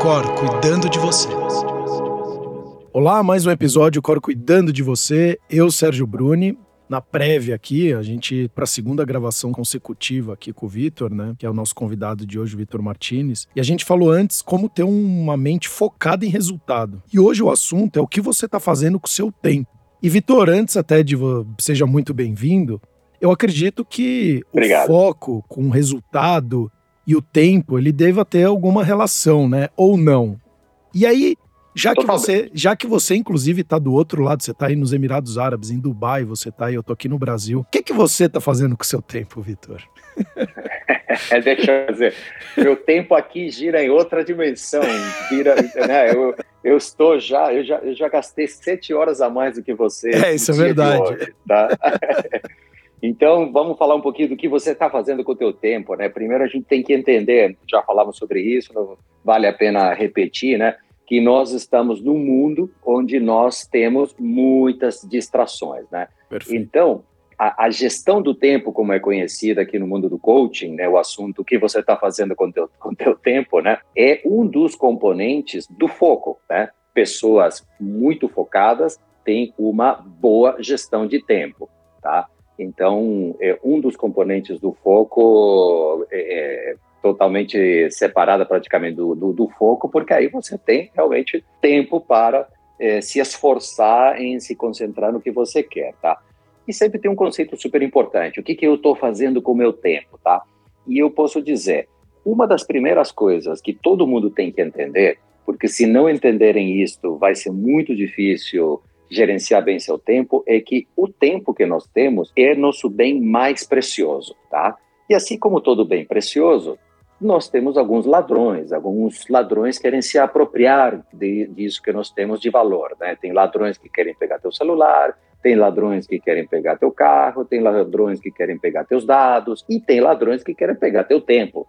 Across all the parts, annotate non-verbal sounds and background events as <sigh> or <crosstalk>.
Cor cuidando de você. Olá, mais um episódio Cor Cuidando de Você. Eu, Sérgio Bruni. Na prévia aqui, a gente, para a segunda gravação consecutiva aqui com o Vitor, né? Que é o nosso convidado de hoje, o Vitor Martinez. E a gente falou antes como ter uma mente focada em resultado. E hoje o assunto é o que você está fazendo com o seu tempo. E, Vitor, antes até de seja muito bem-vindo, eu acredito que Obrigado. o foco com o resultado e o tempo, ele deva ter alguma relação, né? Ou não. E aí, já que, você, já que você, inclusive, está do outro lado, você está aí nos Emirados Árabes, em Dubai, você está aí, eu tô aqui no Brasil. O que, que você está fazendo com o seu tempo, Vitor? <laughs> É, deixa eu dizer, meu tempo aqui gira em outra dimensão. Vira, né, eu, eu estou já eu, já, eu já gastei sete horas a mais do que você. É, isso é verdade. Hoje, tá? <laughs> Então, vamos falar um pouquinho do que você está fazendo com o teu tempo, né? Primeiro, a gente tem que entender, já falamos sobre isso, não vale a pena repetir, né? que nós estamos num mundo onde nós temos muitas distrações, né? Perfeito. Então, a, a, gestão do tempo, como é conhecida aqui no mundo do coaching, né, o assunto o que você está fazendo com teu, com teu tempo, né, é um dos componentes do foco, né? Pessoas muito focadas têm uma boa gestão de tempo, tá? Então, é um dos componentes do foco é, é totalmente separada praticamente do, do, do, foco, porque aí você tem realmente tempo para é, se esforçar em se concentrar no que você quer, tá? E sempre tem um conceito super importante, o que, que eu estou fazendo com o meu tempo, tá? E eu posso dizer, uma das primeiras coisas que todo mundo tem que entender, porque se não entenderem isto, vai ser muito difícil gerenciar bem seu tempo, é que o tempo que nós temos é nosso bem mais precioso, tá? E assim como todo bem precioso, nós temos alguns ladrões, alguns ladrões querem se apropriar de, disso que nós temos de valor, né? Tem ladrões que querem pegar teu celular, tem ladrões que querem pegar teu carro, tem ladrões que querem pegar teus dados e tem ladrões que querem pegar teu tempo.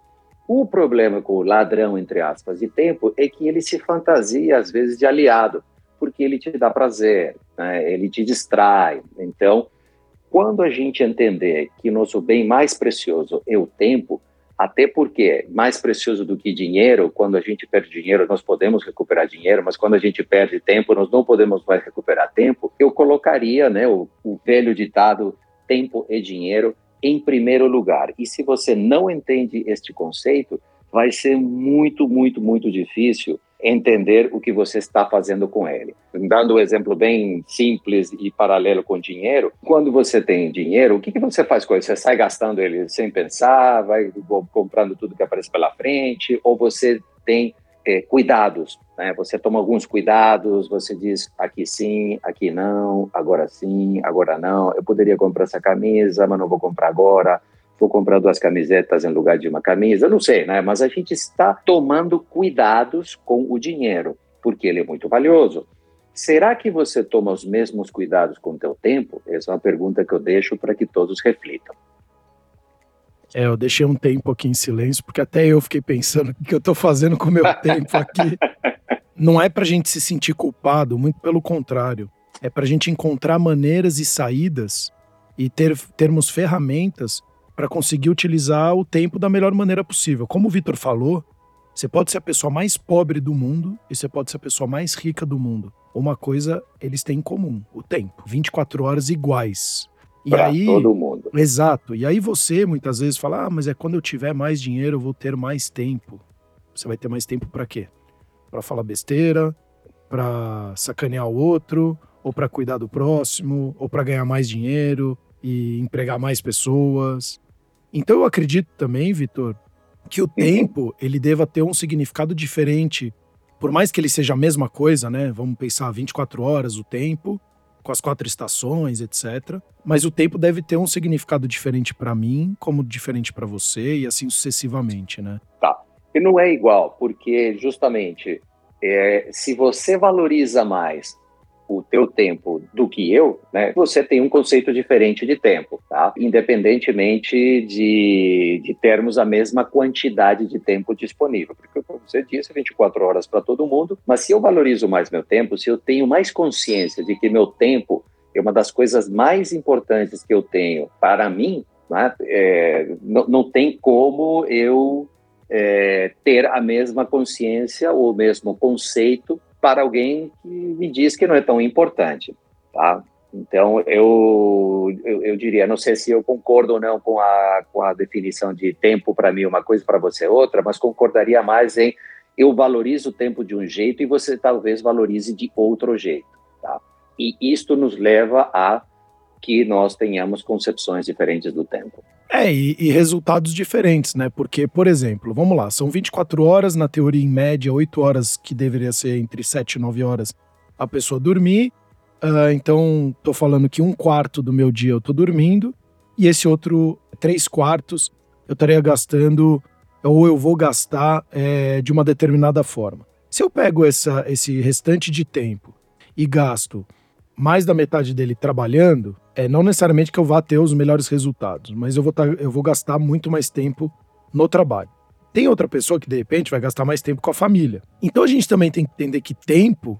O problema com o ladrão, entre aspas, de tempo é que ele se fantasia às vezes de aliado, porque ele te dá prazer, né? ele te distrai. Então, quando a gente entender que nosso bem mais precioso é o tempo, até porque mais precioso do que dinheiro, quando a gente perde dinheiro, nós podemos recuperar dinheiro, mas quando a gente perde tempo, nós não podemos mais recuperar tempo. Eu colocaria né, o, o velho ditado tempo é dinheiro em primeiro lugar. E se você não entende este conceito, vai ser muito, muito, muito difícil entender o que você está fazendo com ele. Dando um exemplo bem simples e paralelo com dinheiro, quando você tem dinheiro, o que, que você faz com ele? Você sai gastando ele sem pensar, vai comprando tudo que aparece pela frente, ou você tem é, cuidados, né? Você toma alguns cuidados, você diz aqui sim, aqui não, agora sim, agora não. Eu poderia comprar essa camisa, mas não vou comprar agora vou comprar duas camisetas em lugar de uma camisa, não sei, né? Mas a gente está tomando cuidados com o dinheiro, porque ele é muito valioso. Será que você toma os mesmos cuidados com o teu tempo? Essa é uma pergunta que eu deixo para que todos reflitam. É, eu deixei um tempo aqui em silêncio, porque até eu fiquei pensando o que eu estou fazendo com o meu <laughs> tempo aqui. Não é para a gente se sentir culpado, muito pelo contrário. É para a gente encontrar maneiras e saídas e ter, termos ferramentas para conseguir utilizar o tempo da melhor maneira possível. Como o Vitor falou, você pode ser a pessoa mais pobre do mundo e você pode ser a pessoa mais rica do mundo. Uma coisa eles têm em comum: o tempo. 24 horas iguais. E pra aí, todo mundo. Exato. E aí você muitas vezes fala: ah, mas é quando eu tiver mais dinheiro eu vou ter mais tempo. Você vai ter mais tempo para quê? Para falar besteira, para sacanear o outro, ou para cuidar do próximo, ou para ganhar mais dinheiro e empregar mais pessoas. Então eu acredito também, Vitor, que o uhum. tempo ele deva ter um significado diferente. Por mais que ele seja a mesma coisa, né? Vamos pensar 24 horas o tempo, com as quatro estações, etc. Mas o tempo deve ter um significado diferente para mim, como diferente para você e assim sucessivamente, né? Tá. E não é igual, porque justamente é, se você valoriza mais o teu tempo do que eu, né, você tem um conceito diferente de tempo, tá? Independentemente de, de termos a mesma quantidade de tempo disponível. Porque, como você disse, 24 horas para todo mundo, mas se eu valorizo mais meu tempo, se eu tenho mais consciência de que meu tempo é uma das coisas mais importantes que eu tenho para mim, né, é, não, não tem como eu é, ter a mesma consciência ou o mesmo conceito para alguém que me diz que não é tão importante, tá? Então, eu, eu, eu, diria, não sei se eu concordo ou não com a, com a definição de tempo para mim uma coisa, para você outra, mas concordaria mais em eu valorizo o tempo de um jeito e você talvez valorize de outro jeito, tá? E isto nos leva a que nós tenhamos concepções diferentes do tempo. É, e, e, resultados diferentes, né? Porque, por exemplo, vamos lá, são 24 horas, na teoria, em média, 8 horas, que deveria ser entre 7 e 9 horas, a pessoa dormir. Uh, então, tô falando que um quarto do meu dia eu tô dormindo, e esse outro, três quartos, eu estaria gastando, ou eu vou gastar é, de uma determinada forma. Se eu pego essa, esse restante de tempo e gasto mais da metade dele trabalhando, é não necessariamente que eu vá ter os melhores resultados, mas eu vou, tá, eu vou gastar muito mais tempo no trabalho. Tem outra pessoa que de repente vai gastar mais tempo com a família. Então a gente também tem que entender que tempo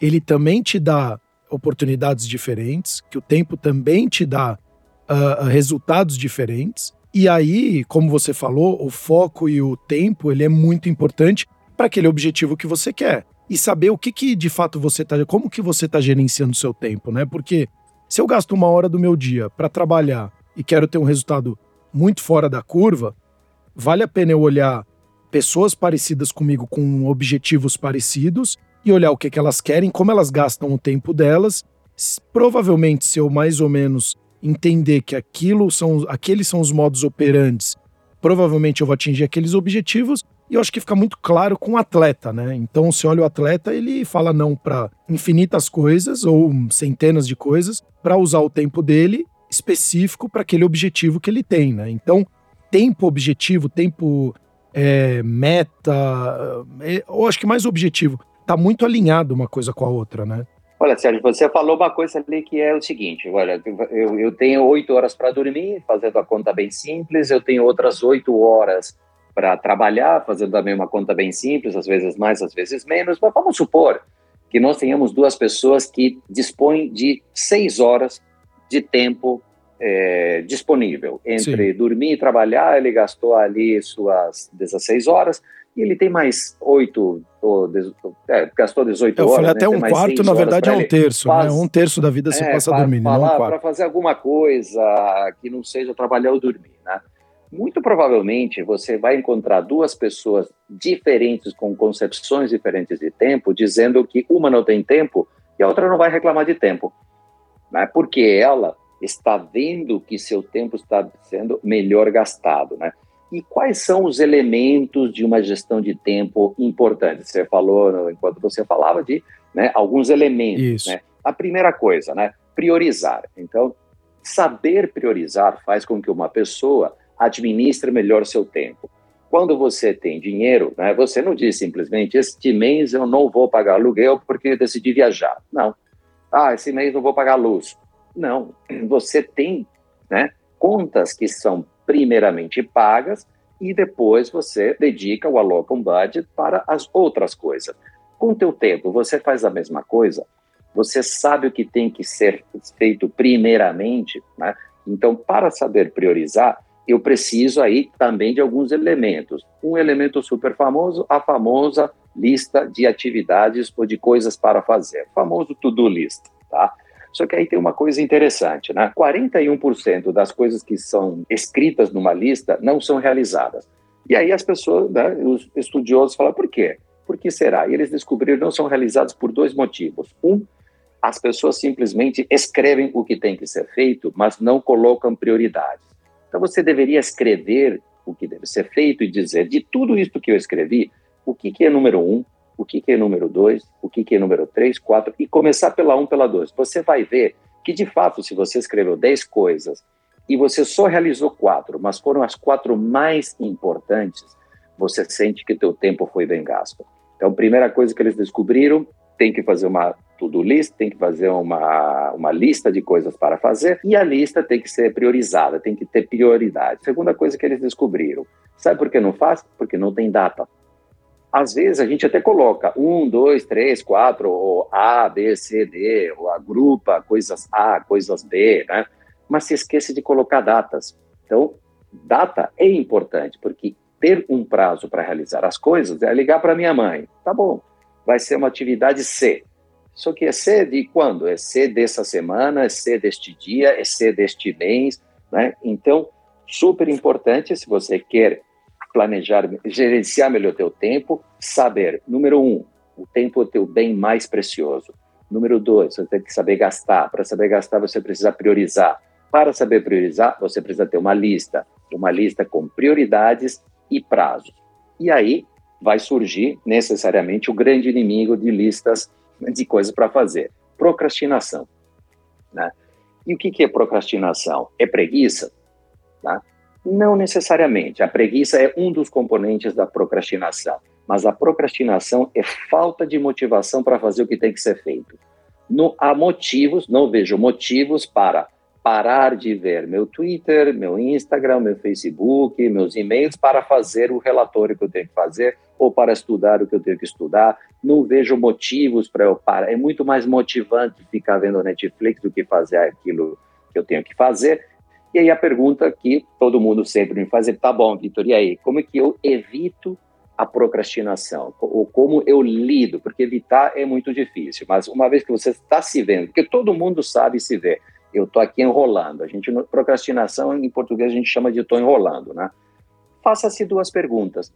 ele também te dá oportunidades diferentes, que o tempo também te dá uh, resultados diferentes. E aí, como você falou, o foco e o tempo ele é muito importante para aquele objetivo que você quer e saber o que, que de fato você tá, como que você está gerenciando o seu tempo, né? Porque se eu gasto uma hora do meu dia para trabalhar e quero ter um resultado muito fora da curva, vale a pena eu olhar pessoas parecidas comigo com objetivos parecidos e olhar o que, que elas querem, como elas gastam o tempo delas. Provavelmente, se eu mais ou menos entender que aquilo são, aqueles são os modos operantes, provavelmente eu vou atingir aqueles objetivos e eu acho que fica muito claro com o atleta, né? Então, se olha o atleta, ele fala não para infinitas coisas ou centenas de coisas para usar o tempo dele específico para aquele objetivo que ele tem, né? Então, tempo objetivo, tempo é, meta, é, eu acho que mais objetivo, tá muito alinhado uma coisa com a outra, né? Olha, Sérgio, você falou uma coisa ali que é o seguinte: olha, eu, eu tenho oito horas para dormir, fazendo a conta bem simples, eu tenho outras oito horas para trabalhar, fazendo também uma conta bem simples, às vezes mais, às vezes menos, mas vamos supor que nós tenhamos duas pessoas que dispõem de seis horas de tempo é, disponível. Entre Sim. dormir e trabalhar, ele gastou ali suas 16 horas, e ele tem mais oito, ou, é, gastou 18 Eu horas. Eu falei até né? um quarto, na verdade é um terço, né? Um terço da vida se é, passa dormindo, não um quarto. Para fazer alguma coisa que não seja trabalhar ou dormir, né? Muito provavelmente você vai encontrar duas pessoas diferentes, com concepções diferentes de tempo, dizendo que uma não tem tempo e a outra não vai reclamar de tempo. Né? Porque ela está vendo que seu tempo está sendo melhor gastado. Né? E quais são os elementos de uma gestão de tempo importantes? Você falou, enquanto você falava, de né, alguns elementos. Né? A primeira coisa, né, priorizar. Então, saber priorizar faz com que uma pessoa administre melhor seu tempo. Quando você tem dinheiro, né, você não diz simplesmente, este mês eu não vou pagar aluguel porque eu decidi viajar. Não. Ah, esse mês não vou pagar luz. Não. Você tem né, contas que são primeiramente pagas e depois você dedica ou aloca um budget para as outras coisas. Com o teu tempo, você faz a mesma coisa? Você sabe o que tem que ser feito primeiramente, né? Então, para saber priorizar, eu preciso aí também de alguns elementos. Um elemento super famoso, a famosa lista de atividades ou de coisas para fazer, o famoso to-do list, tá? Só que aí tem uma coisa interessante, né? 41% das coisas que são escritas numa lista não são realizadas. E aí as pessoas, né, os estudiosos falam, por quê? Por que será? E eles descobriram que não são realizados por dois motivos. Um, as pessoas simplesmente escrevem o que tem que ser feito, mas não colocam prioridades. Então você deveria escrever o que deve ser feito e dizer de tudo isso que eu escrevi, o que, que é número um, o que, que é número dois, o que, que é número três, quatro, e começar pela um, pela dois. Você vai ver que, de fato, se você escreveu dez coisas e você só realizou quatro, mas foram as quatro mais importantes, você sente que teu tempo foi bem gasto. Então, primeira coisa que eles descobriram, tem que fazer uma to-do list, tem que fazer uma, uma lista de coisas para fazer e a lista tem que ser priorizada, tem que ter prioridade. Segunda coisa que eles descobriram, sabe por que não faz? Porque não tem data. Às vezes a gente até coloca um, dois, três, quatro, ou A, B, C, D, ou agrupa coisas A, coisas B, né? Mas se esquece de colocar datas. Então, data é importante, porque ter um prazo para realizar as coisas é ligar para minha mãe. Tá bom, vai ser uma atividade C. Só que é C de quando? É C dessa semana, é C deste dia, é C deste mês, né? Então, super importante se você quer planejar, gerenciar melhor o teu tempo, saber, número um, o tempo é o teu bem mais precioso. Número dois, você tem que saber gastar. Para saber gastar, você precisa priorizar. Para saber priorizar, você precisa ter uma lista, uma lista com prioridades e prazos. E aí vai surgir necessariamente o grande inimigo de listas de coisas para fazer: procrastinação. Né? E o que, que é procrastinação? É preguiça? Tá? Não necessariamente. A preguiça é um dos componentes da procrastinação, mas a procrastinação é falta de motivação para fazer o que tem que ser feito. No, há motivos, não vejo motivos para parar de ver meu Twitter, meu Instagram, meu Facebook, meus e-mails para fazer o relatório que eu tenho que fazer ou para estudar o que eu tenho que estudar. Não vejo motivos para eu parar. É muito mais motivante ficar vendo Netflix do que fazer aquilo que eu tenho que fazer. E aí a pergunta que todo mundo sempre me faz é: tá bom, Vitor, e aí? Como é que eu evito a procrastinação? Ou como eu lido? Porque evitar é muito difícil, mas uma vez que você está se vendo, porque todo mundo sabe se ver eu estou aqui enrolando. A gente, procrastinação em português a gente chama de estou enrolando, né? Faça-se duas perguntas.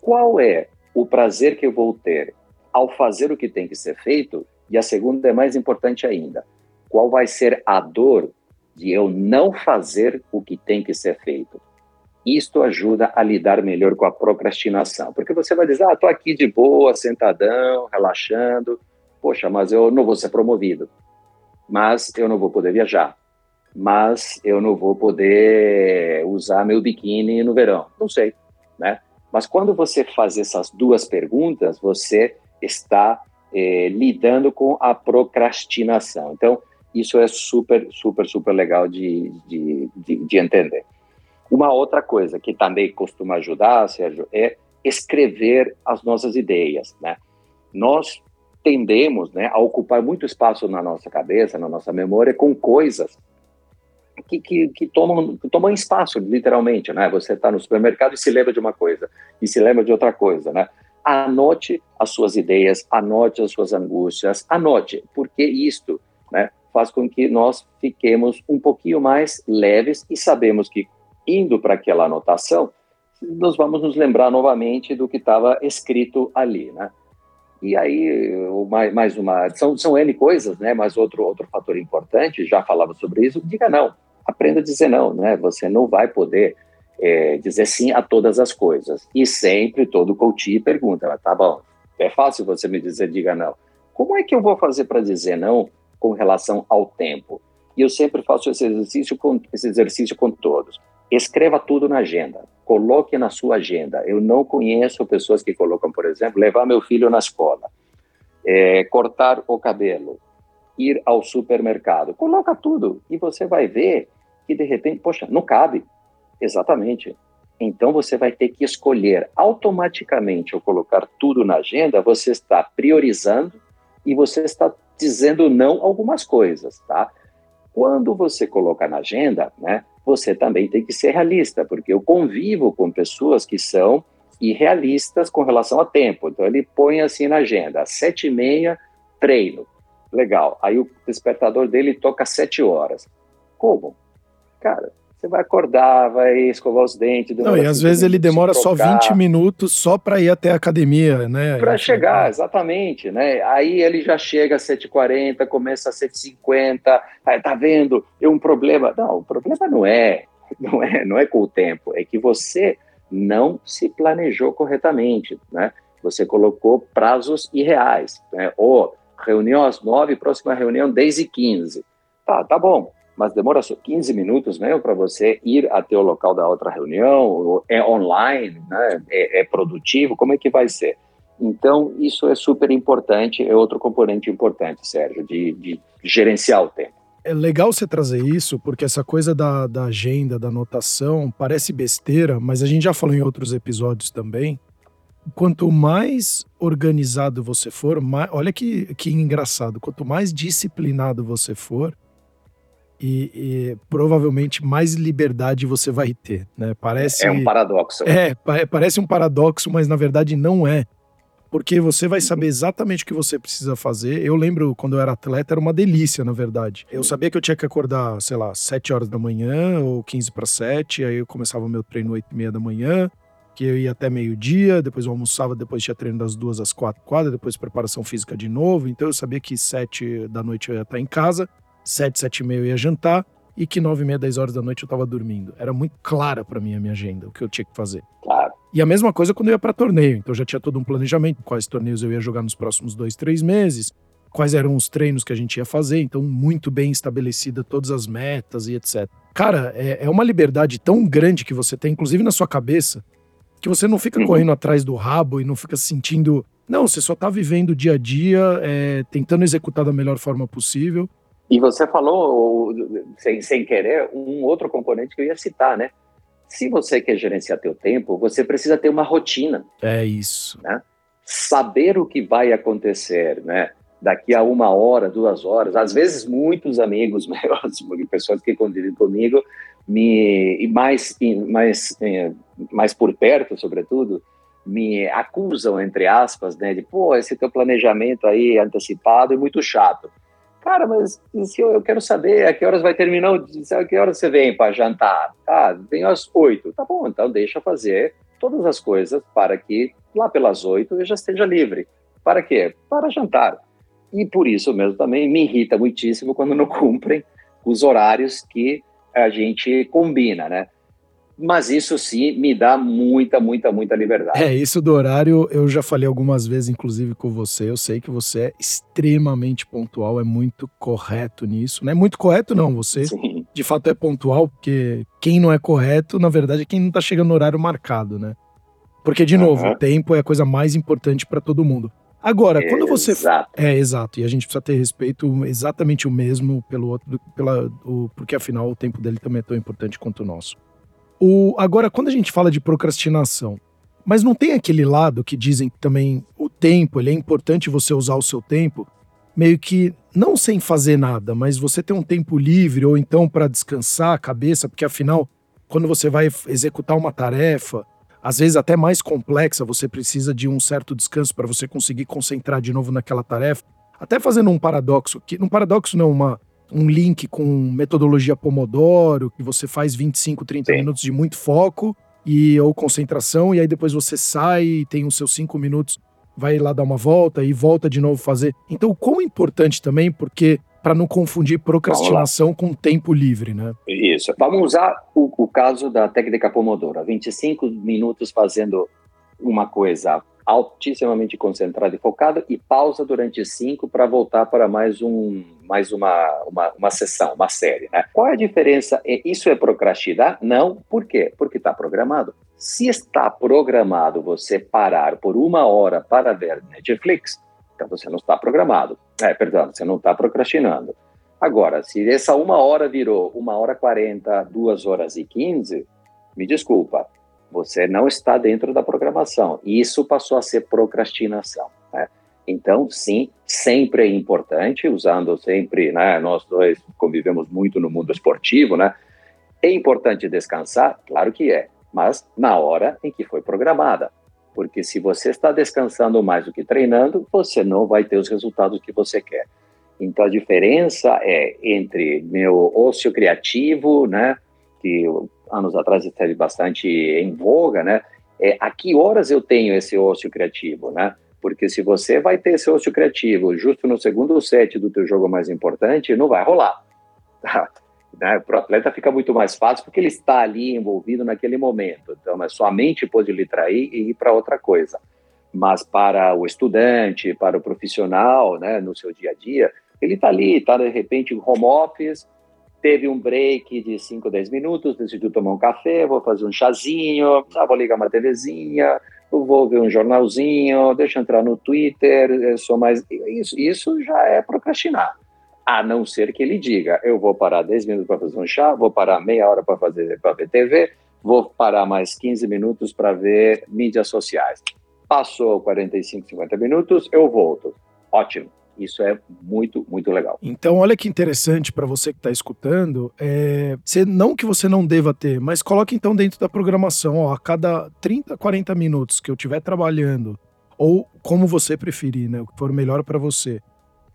Qual é o prazer que eu vou ter ao fazer o que tem que ser feito? E a segunda é mais importante ainda. Qual vai ser a dor de eu não fazer o que tem que ser feito? Isto ajuda a lidar melhor com a procrastinação. Porque você vai dizer, ah, estou aqui de boa, sentadão, relaxando. Poxa, mas eu não vou ser promovido mas eu não vou poder viajar, mas eu não vou poder usar meu biquíni no verão. Não sei, né? Mas quando você faz essas duas perguntas, você está eh, lidando com a procrastinação. Então, isso é super, super, super legal de, de, de, de entender. Uma outra coisa que também costuma ajudar, Sérgio, é escrever as nossas ideias, né? Nós tendemos né, a ocupar muito espaço na nossa cabeça, na nossa memória, com coisas que, que, que, tomam, que tomam espaço, literalmente. Né? Você está no supermercado e se lembra de uma coisa, e se lembra de outra coisa. Né? Anote as suas ideias, anote as suas angústias, anote, porque isto né, faz com que nós fiquemos um pouquinho mais leves e sabemos que, indo para aquela anotação, nós vamos nos lembrar novamente do que estava escrito ali, né? E aí, mais, mais uma. São, são N coisas, né? Mas outro, outro fator importante, já falava sobre isso, diga não. Aprenda a dizer não, né? Você não vai poder é, dizer sim a todas as coisas. E sempre todo coach pergunta: tá bom, é fácil você me dizer diga não. Como é que eu vou fazer para dizer não com relação ao tempo? E eu sempre faço esse exercício com, esse exercício com todos. Escreva tudo na agenda coloque na sua agenda. Eu não conheço pessoas que colocam, por exemplo, levar meu filho na escola, é, cortar o cabelo, ir ao supermercado. Coloca tudo e você vai ver que de repente, poxa, não cabe. Exatamente. Então você vai ter que escolher automaticamente ao colocar tudo na agenda, você está priorizando e você está dizendo não algumas coisas, tá? Quando você coloca na agenda, né, você também tem que ser realista, porque eu convivo com pessoas que são irrealistas com relação a tempo. Então ele põe assim na agenda, às sete e meia, treino. Legal. Aí o despertador dele toca às sete horas. Como? Cara, você vai acordar, vai escovar os dentes. Não, e às vezes ele demora só 20 minutos só para ir até a academia, né? Para chegar, exatamente, né? Aí ele já chega às 7h40, começa às 7h50, aí tá vendo, é um problema. Não, o problema não é, não é, não é com o tempo, é que você não se planejou corretamente, né? Você colocou prazos irreais, né? Ou reunião às 9, próxima reunião 10 e 15. Tá, tá bom mas demora só 15 minutos mesmo para você ir até o local da outra reunião, é online, né? é, é, produtivo, como é que vai ser? Então, isso é super importante, é outro componente importante, Sérgio, de, de gerenciar o tempo. É legal você trazer isso, porque essa coisa da, da agenda, da anotação, parece besteira, mas a gente já falou em outros episódios também. Quanto mais organizado você for, mais, olha que, que engraçado, quanto mais disciplinado você for, e, e, provavelmente mais liberdade você vai ter, né? Parece é um paradoxo. É, parece um paradoxo, mas na verdade não é, porque você vai saber exatamente o que você precisa fazer. Eu lembro quando eu era atleta era uma delícia, na verdade. Eu sabia que eu tinha que acordar, sei lá, 7 horas da manhã ou 15 para 7, aí eu começava o meu treino 8 e meia da manhã, que eu ia até meio-dia, depois eu almoçava, depois tinha treino das duas às quatro quadras, depois preparação física de novo. Então eu sabia que 7 da noite eu ia estar em casa sete, sete e meia eu ia jantar e que nove e meia, dez horas da noite eu tava dormindo. Era muito clara para mim a minha agenda, o que eu tinha que fazer. Claro. E a mesma coisa quando eu ia para torneio. Então já tinha todo um planejamento, quais torneios eu ia jogar nos próximos dois, três meses, quais eram os treinos que a gente ia fazer. Então, muito bem estabelecida todas as metas e etc. Cara, é, é uma liberdade tão grande que você tem, inclusive na sua cabeça, que você não fica uhum. correndo atrás do rabo e não fica sentindo. Não, você só tá vivendo o dia a dia, é, tentando executar da melhor forma possível. E você falou, sem, sem querer, um outro componente que eu ia citar, né? Se você quer gerenciar teu tempo, você precisa ter uma rotina. É isso. Né? Saber o que vai acontecer, né? Daqui a uma hora, duas horas. Às vezes, muitos amigos <laughs> meus, pessoas que convivem comigo, me, e mais, mais, mais por perto, sobretudo, me acusam, entre aspas, né? De, pô, esse teu planejamento aí antecipado é muito chato. Cara, mas se eu, eu, quero saber a que horas vai terminar, a que horas você vem para jantar? Ah, vem às oito. Tá bom, então deixa fazer todas as coisas para que lá pelas oito eu já esteja livre. Para quê? Para jantar. E por isso mesmo também me irrita muitíssimo quando não <laughs> cumprem os horários que a gente combina, né? Mas isso sim me dá muita, muita, muita liberdade. É, isso do horário eu já falei algumas vezes, inclusive com você. Eu sei que você é extremamente pontual, é muito correto nisso. Não é muito correto, não. Você sim. de fato é pontual, porque quem não é correto, na verdade, é quem não tá chegando no horário marcado, né? Porque, de novo, uhum. o tempo é a coisa mais importante para todo mundo. Agora, quando você. Exato. É, exato. E a gente precisa ter respeito exatamente o mesmo pelo outro, pela, o, porque afinal o tempo dele também é tão importante quanto o nosso. O, agora, quando a gente fala de procrastinação, mas não tem aquele lado que dizem que também o tempo, ele é importante você usar o seu tempo, meio que não sem fazer nada, mas você ter um tempo livre ou então para descansar a cabeça, porque afinal, quando você vai executar uma tarefa, às vezes até mais complexa, você precisa de um certo descanso para você conseguir concentrar de novo naquela tarefa. Até fazendo um paradoxo, que um paradoxo não, uma, um link com metodologia Pomodoro, que você faz 25, 30 Sim. minutos de muito foco e ou concentração, e aí depois você sai, tem os seus cinco minutos, vai lá dar uma volta e volta de novo fazer. Então, quão importante também, porque para não confundir procrastinação com tempo livre, né? Isso. Vamos usar o, o caso da técnica Pomodoro. 25 minutos fazendo uma coisa altissimamente concentrado e focado e pausa durante cinco para voltar para mais um mais uma, uma, uma sessão, uma série. Né? Qual é a diferença? Isso é procrastinar? Não. Por quê? Porque está programado. Se está programado você parar por uma hora para ver Netflix, então você não está programado. É, perdão, você não está procrastinando. Agora, se essa uma hora virou uma hora quarenta, duas horas e quinze, me desculpa, você não está dentro da programação. E isso passou a ser procrastinação. Né? Então, sim, sempre é importante, usando sempre, né, nós dois convivemos muito no mundo esportivo, né? É importante descansar? Claro que é, mas na hora em que foi programada. Porque se você está descansando mais do que treinando, você não vai ter os resultados que você quer. Então, a diferença é entre meu ócio criativo, né, que anos atrás esteve bastante em voga, né? É, a que horas eu tenho esse ócio criativo, né? Porque se você vai ter esse ócio criativo justo no segundo set do teu jogo mais importante, não vai rolar. <laughs> Tá? Né? Para o atleta fica muito mais fácil porque ele está ali envolvido naquele momento. Então, a sua mente pode lhe trair e ir para outra coisa. Mas para o estudante, para o profissional, né, no seu dia a dia, ele está ali, está de repente em home office, teve um break de 5, 10 minutos, decidiu tomar um café, vou fazer um chazinho, ah, vou ligar uma TVzinha, vou ver um jornalzinho, deixa eu entrar no Twitter, sou mais... Isso, isso já é procrastinar. A não ser que ele diga, eu vou parar 10 minutos para fazer um chá, vou parar meia hora para fazer para ver TV, vou parar mais 15 minutos para ver mídias sociais. Passou 45, 50 minutos, eu volto. Ótimo. Isso é muito, muito legal. Então, olha que interessante para você que está escutando. É, não que você não deva ter, mas coloque então dentro da programação, ó, a cada 30, 40 minutos que eu estiver trabalhando, ou como você preferir, né? O que for melhor para você.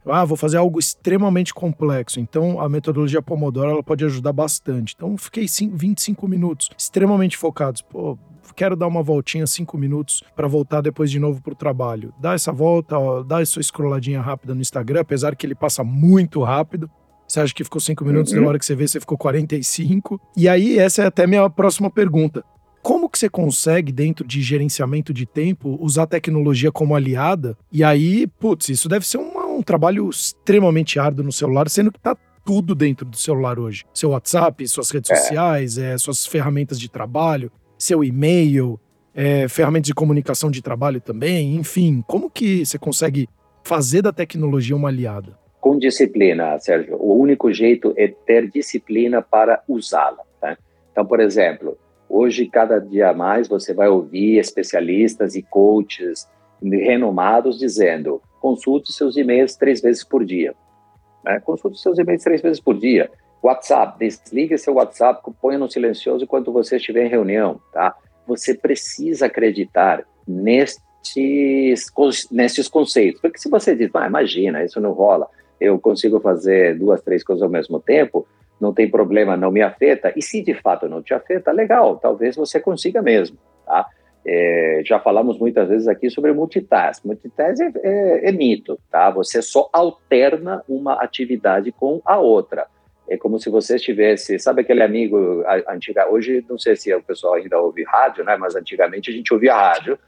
Ah, vou fazer algo extremamente complexo. Então, a metodologia Pomodoro ela pode ajudar bastante. Então, fiquei 25 minutos extremamente focados. Pô, quero dar uma voltinha, cinco minutos, para voltar depois de novo para o trabalho. Dá essa volta, ó, dá essa scrolladinha rápida no Instagram, apesar que ele passa muito rápido. Você acha que ficou cinco minutos, uhum. na hora que você vê, você ficou 45. E aí, essa é até minha próxima pergunta. Como que você consegue, dentro de gerenciamento de tempo, usar a tecnologia como aliada? E aí, putz, isso deve ser uma, um trabalho extremamente árduo no celular, sendo que tá tudo dentro do celular hoje. Seu WhatsApp, suas redes é. sociais, é, suas ferramentas de trabalho seu e-mail, é, ferramentas de comunicação de trabalho também, enfim, como que você consegue fazer da tecnologia uma aliada? Com disciplina, Sérgio. O único jeito é ter disciplina para usá-la. Tá? Então, por exemplo, hoje, cada dia mais, você vai ouvir especialistas e coaches renomados dizendo: consulte seus e-mails três vezes por dia. Né? Consulte seus e-mails três vezes por dia. WhatsApp, desligue seu WhatsApp, ponha no silencioso enquanto você estiver em reunião, tá? Você precisa acreditar nestes, nestes conceitos, porque se você diz, ah, imagina, isso não rola, eu consigo fazer duas, três coisas ao mesmo tempo, não tem problema, não me afeta, e se de fato não te afeta, legal, talvez você consiga mesmo, tá? É, já falamos muitas vezes aqui sobre multitask. Multitask é, é, é mito, tá? Você só alterna uma atividade com a outra. É como se você estivesse, sabe aquele amigo antiga, hoje não sei se o pessoal ainda ouve rádio, né, mas antigamente a gente ouvia rádio,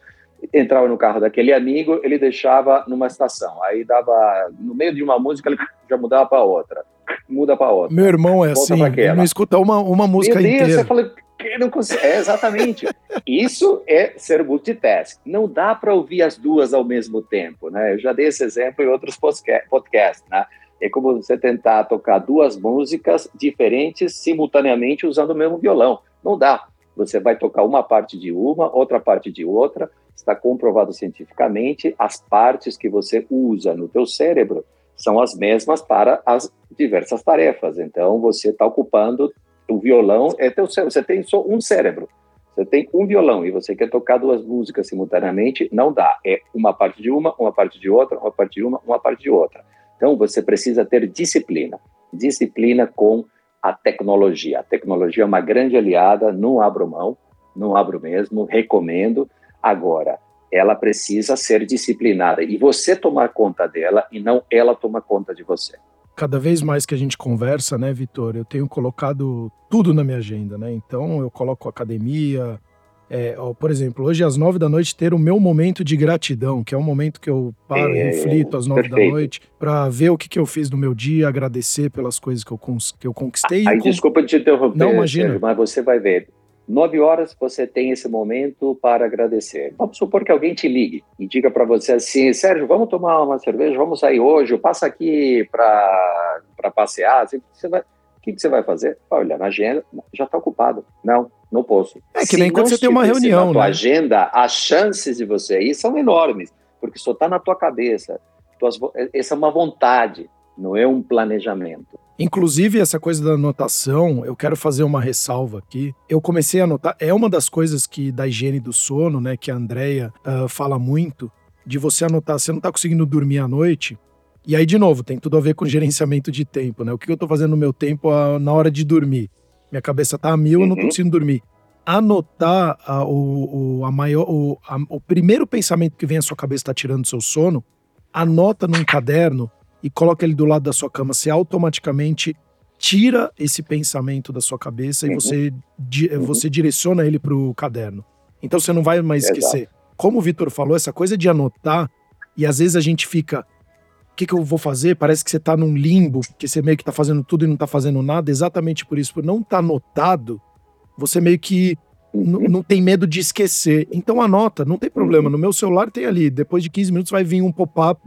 entrava no carro daquele amigo, ele deixava numa estação, aí dava, no meio de uma música, ele já mudava para outra, muda para outra. Meu irmão é assim, ele não escuta uma, uma música Meu Deus, inteira. Você fala, não. É, exatamente. Isso é ser multitask. Não dá para ouvir as duas ao mesmo tempo, né? Eu já dei esse exemplo em outros podcasts, né? é como você tentar tocar duas músicas diferentes simultaneamente usando o mesmo violão. Não dá. Você vai tocar uma parte de uma, outra parte de outra. Está comprovado cientificamente, as partes que você usa no teu cérebro são as mesmas para as diversas tarefas. Então, você está ocupando o violão, é teu cérebro. Você tem só um cérebro. Você tem um violão e você quer tocar duas músicas simultaneamente, não dá. É uma parte de uma, uma parte de outra, uma parte de uma, uma parte de outra. Então, você precisa ter disciplina. Disciplina com a tecnologia. A tecnologia é uma grande aliada, não abro mão, não abro mesmo, recomendo. Agora, ela precisa ser disciplinada e você tomar conta dela e não ela tomar conta de você. Cada vez mais que a gente conversa, né, Vitor, eu tenho colocado tudo na minha agenda, né? Então, eu coloco academia, é, ó, por exemplo, hoje às nove da noite ter o meu momento de gratidão, que é um momento que eu paro, é, reflito às nove perfeito. da noite, para ver o que, que eu fiz no meu dia, agradecer pelas coisas que eu, que eu conquistei. Aí, com... desculpa te interromper, Não, imagina. Mas você vai ver. Nove horas você tem esse momento para agradecer. Vamos supor que alguém te ligue e diga para você assim, Sérgio, vamos tomar uma cerveja, vamos sair hoje, passa aqui para passear. Você vai, que, que você vai fazer? Vai olhar na agenda, já está ocupado. Não, não posso. É que nem quando você tem uma reunião, na tua né? agenda, as chances de você ir são enormes, porque só está na tua cabeça. Tuas, essa é uma vontade, não é um planejamento. Inclusive, essa coisa da anotação, eu quero fazer uma ressalva aqui. Eu comecei a anotar, é uma das coisas que da higiene do sono, né, que a Andrea uh, fala muito, de você anotar, você não está conseguindo dormir à noite, e aí, de novo, tem tudo a ver com <laughs> gerenciamento de tempo, né? O que eu tô fazendo no meu tempo a, na hora de dormir? Minha cabeça tá a mil, uhum. eu não tô uhum. conseguindo dormir. Anotar a, o, o, a maior, o, a, o primeiro pensamento que vem à sua cabeça está tirando seu sono, anota num caderno e coloca ele do lado da sua cama. Você automaticamente tira esse pensamento da sua cabeça uhum. e você, di, uhum. você direciona ele pro caderno. Então você não vai mais esquecer. Exato. Como o Vitor falou, essa coisa de anotar, e às vezes a gente fica o que, que, eu vou fazer? Parece que você tá num limbo, que você meio que tá fazendo tudo e não tá fazendo nada, exatamente por isso, por não estar tá anotado, você meio que não tem medo de esquecer. Então anota, não tem problema. No meu celular tem ali, depois de 15 minutos vai vir um pop-up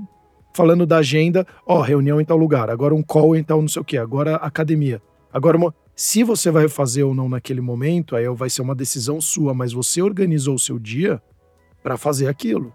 falando da agenda, ó, reunião em tal lugar, agora um call em tal não sei o que, agora academia. Agora, se você vai fazer ou não naquele momento, aí vai ser uma decisão sua, mas você organizou o seu dia para fazer aquilo.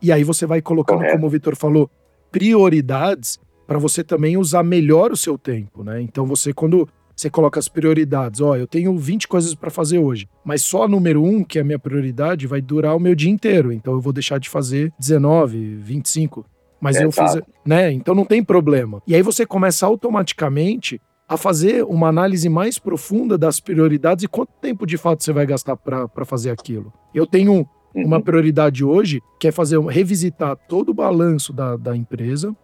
E aí você vai colocando, Correto. como o Vitor falou, prioridades para você também usar melhor o seu tempo, né? Então você quando você coloca as prioridades, ó, eu tenho 20 coisas para fazer hoje, mas só a número 1, que é a minha prioridade, vai durar o meu dia inteiro, então eu vou deixar de fazer 19, 25, mas é, eu tá. fiz, né? Então não tem problema. E aí você começa automaticamente a fazer uma análise mais profunda das prioridades e quanto tempo de fato você vai gastar para fazer aquilo. Eu tenho uma uhum. prioridade hoje, que é fazer revisitar todo o balanço da, da empresa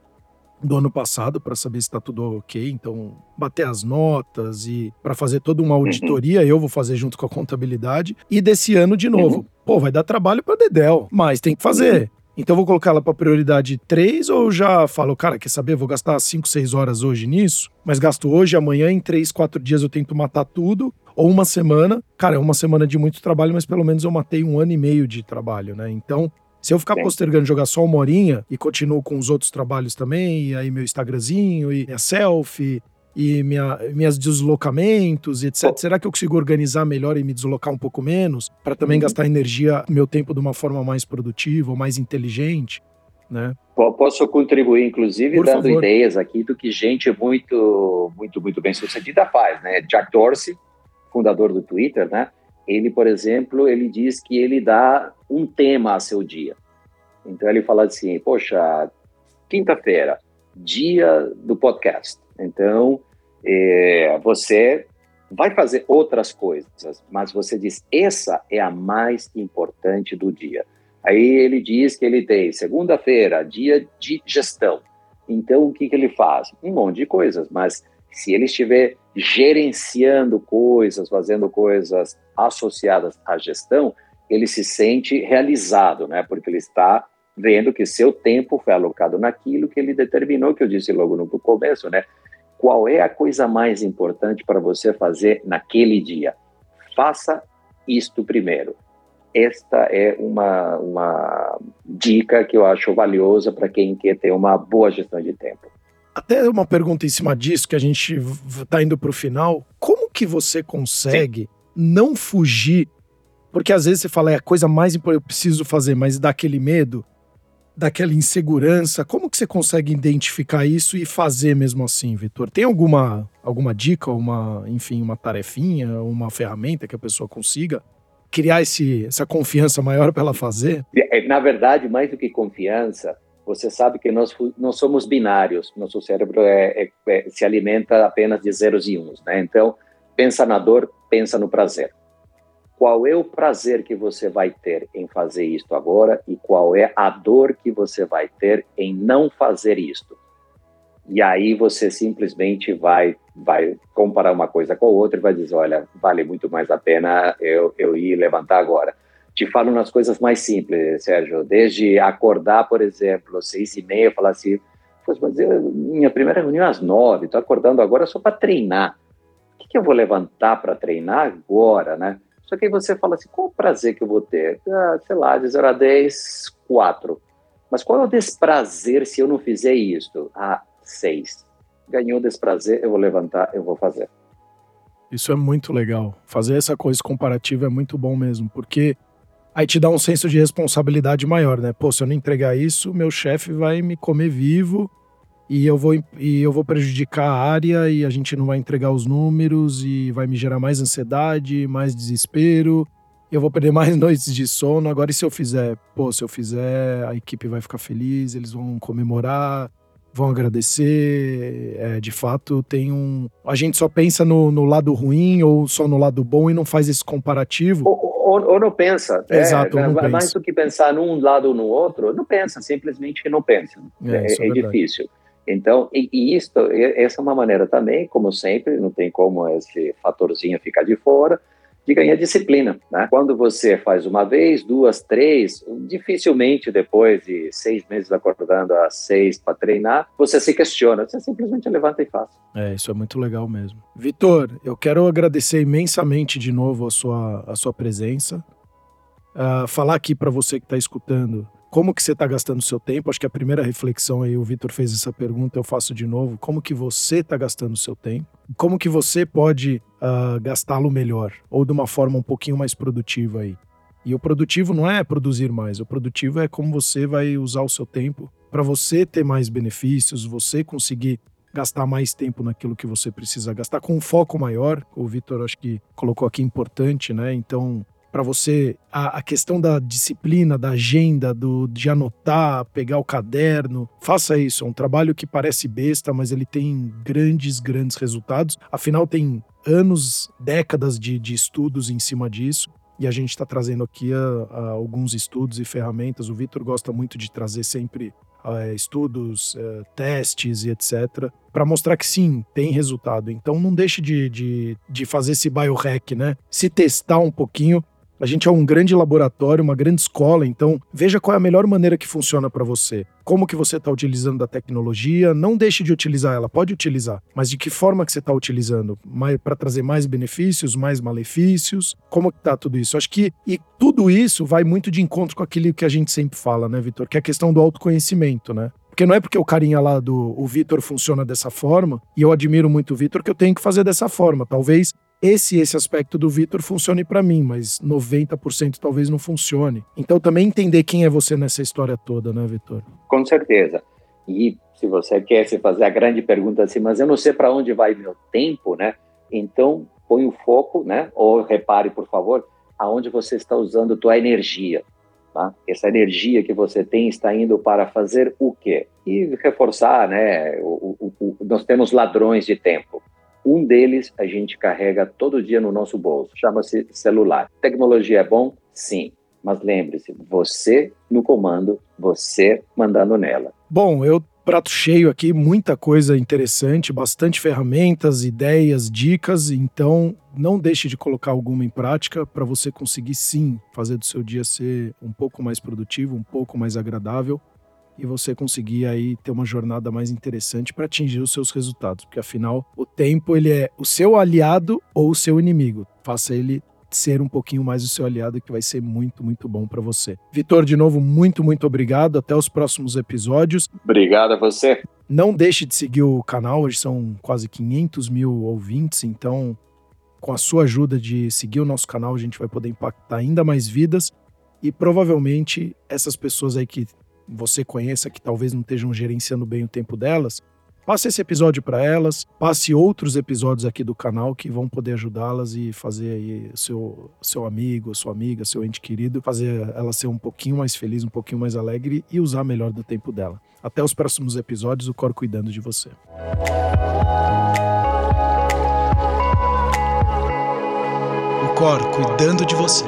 do ano passado para saber se está tudo ok. Então, bater as notas e para fazer toda uma uhum. auditoria, eu vou fazer junto com a contabilidade. E desse ano de novo. Uhum. Pô, vai dar trabalho para Dedel, mas tem que fazer. Então, vou colocar ela para prioridade 3 ou já falo, cara, quer saber? Vou gastar 5, 6 horas hoje nisso, mas gasto hoje, amanhã, em 3, 4 dias eu tento matar tudo ou uma semana. Cara, é uma semana de muito trabalho, mas pelo menos eu matei um ano e meio de trabalho, né? Então, se eu ficar Sim. postergando jogar só uma horinha e continuo com os outros trabalhos também, e aí meu Instagramzinho, e minha selfie, e minha, minhas deslocamentos, etc. Será que eu consigo organizar melhor e me deslocar um pouco menos para também uhum. gastar energia, meu tempo de uma forma mais produtiva ou mais inteligente? Né? Posso contribuir, inclusive, Por dando favor. ideias aqui do que gente muito, muito, muito bem sucedida faz, né? Jack Dorsey, fundador do Twitter, né? Ele, por exemplo, ele diz que ele dá um tema a seu dia. Então ele fala assim, poxa, quinta-feira, dia do podcast. Então é, você vai fazer outras coisas, mas você diz essa é a mais importante do dia. Aí ele diz que ele tem segunda-feira, dia de gestão. Então o que, que ele faz? Um monte de coisas, mas se ele estiver gerenciando coisas, fazendo coisas associadas à gestão, ele se sente realizado, né? Porque ele está vendo que seu tempo foi alocado naquilo que ele determinou, que eu disse logo no começo, né? Qual é a coisa mais importante para você fazer naquele dia? Faça isto primeiro. Esta é uma, uma dica que eu acho valiosa para quem quer ter uma boa gestão de tempo. Até uma pergunta em cima disso, que a gente está indo para o final. Como que você consegue Sim. não fugir? Porque às vezes você fala, é a coisa mais importante, eu preciso fazer, mas dá aquele medo, daquela insegurança. Como que você consegue identificar isso e fazer mesmo assim, Vitor? Tem alguma, alguma dica, uma, enfim, uma tarefinha, uma ferramenta que a pessoa consiga criar esse, essa confiança maior para ela fazer? É, na verdade, mais do que confiança, você sabe que nós não somos binários, nosso cérebro é, é, é, se alimenta apenas de zeros e uns, né? Então, pensa na dor, pensa no prazer. Qual é o prazer que você vai ter em fazer isto agora e qual é a dor que você vai ter em não fazer isto? E aí você simplesmente vai vai comparar uma coisa com a outra e vai dizer, olha, vale muito mais a pena eu, eu ir levantar agora te falo nas coisas mais simples, Sérgio. Desde acordar, por exemplo, seis e meia, falar assim, mas eu, minha primeira reunião é às nove, estou acordando agora só para treinar. O que, que, eu vou levantar para treinar agora, né? Só que aí você fala assim, qual o prazer que eu vou ter? Ah, sei lá, de 0 a 10, 4. Mas qual é o desprazer se eu não fizer isso? Ah, 6. Ganhou desprazer, eu vou levantar, eu vou fazer. Isso é muito legal. Fazer essa coisa comparativa é muito bom mesmo, porque aí te dá um senso de responsabilidade maior, né? Pô, se eu não entregar isso, meu chefe vai me comer vivo e eu vou e eu vou prejudicar a área e a gente não vai entregar os números e vai me gerar mais ansiedade, mais desespero. Eu vou perder <laughs> mais noites de sono. Agora, e se eu fizer? Pô, se eu fizer, a equipe vai ficar feliz, eles vão comemorar, vão agradecer. É, de fato, tem um. A gente só pensa no, no lado ruim ou só no lado bom e não faz esse comparativo ou, ou não pensa. É, Exato, é, não mais pensa. do que pensar num lado ou no outro, não pensa, simplesmente não pensa. É, é, é difícil. Então, e, e essa é uma maneira também, como sempre, não tem como esse fatorzinho ficar de fora, de ganhar disciplina. Né? Quando você faz uma vez, duas, três, dificilmente depois de seis meses acordando às seis para treinar, você se questiona. Você simplesmente levanta e faz. É, isso é muito legal mesmo. Vitor, eu quero agradecer imensamente de novo a sua, a sua presença. Uh, falar aqui para você que está escutando como que você está gastando seu tempo? Acho que a primeira reflexão aí, o Vitor fez essa pergunta, eu faço de novo. Como que você está gastando seu tempo? Como que você pode uh, gastá-lo melhor? Ou de uma forma um pouquinho mais produtiva aí? E o produtivo não é produzir mais, o produtivo é como você vai usar o seu tempo para você ter mais benefícios, você conseguir gastar mais tempo naquilo que você precisa gastar com um foco maior. O Vitor acho que colocou aqui importante, né? Então, para você a, a, questão da disciplina, da agenda, do, de anotar, pegar o caderno. Faça isso. É um trabalho que parece besta, mas ele tem grandes, grandes resultados. Afinal, tem anos, décadas de, de estudos em cima disso. E a gente está trazendo aqui a, a alguns estudos e ferramentas. O Vitor gosta muito de trazer sempre é, estudos, é, testes e etc., para mostrar que sim, tem resultado. Então não deixe de, de, de fazer esse biohack, né? Se testar um pouquinho a gente é um grande laboratório, uma grande escola, então veja qual é a melhor maneira que funciona para você. Como que você está utilizando a tecnologia, não deixe de utilizar ela, pode utilizar, mas de que forma que você está utilizando? Para trazer mais benefícios, mais malefícios? Como que tá tudo isso? Acho que e tudo isso vai muito de encontro com aquilo que a gente sempre fala, né, Vitor? Que é a questão do autoconhecimento, né? Porque não é porque o carinha lá do o Vitor funciona dessa forma, e eu admiro muito o Vitor, que eu tenho que fazer dessa forma. Talvez esse esse aspecto do Vitor funcione para mim, mas 90% talvez não funcione. Então também entender quem é você nessa história toda, né, Vitor? Com certeza. E se você quer se fazer a grande pergunta assim, mas eu não sei para onde vai meu tempo, né? Então põe o foco, né? Ou repare, por favor, aonde você está usando tua energia. Tá? Essa energia que você tem está indo para fazer o quê? E reforçar, né? O, o, o, nós temos ladrões de tempo. Um deles a gente carrega todo dia no nosso bolso, chama-se celular. Tecnologia é bom? Sim. Mas lembre-se, você no comando, você mandando nela. Bom, eu prato cheio aqui, muita coisa interessante, bastante ferramentas, ideias, dicas. Então, não deixe de colocar alguma em prática para você conseguir sim fazer do seu dia ser um pouco mais produtivo, um pouco mais agradável e você conseguir aí ter uma jornada mais interessante para atingir os seus resultados, porque afinal o tempo ele é o seu aliado ou o seu inimigo. Faça ele ser um pouquinho mais o seu aliado que vai ser muito, muito bom para você. Vitor, de novo, muito, muito obrigado. Até os próximos episódios. Obrigado a você. Não deixe de seguir o canal, hoje são quase 500 mil ouvintes, então com a sua ajuda de seguir o nosso canal, a gente vai poder impactar ainda mais vidas e provavelmente essas pessoas aí que você conheça que talvez não estejam gerenciando bem o tempo delas, passe esse episódio para elas, passe outros episódios aqui do canal que vão poder ajudá-las e fazer aí seu, seu amigo, sua amiga, seu ente querido, fazer ela ser um pouquinho mais feliz, um pouquinho mais alegre e usar melhor do tempo dela. Até os próximos episódios, o Cor cuidando de você. O Cor cuidando de você.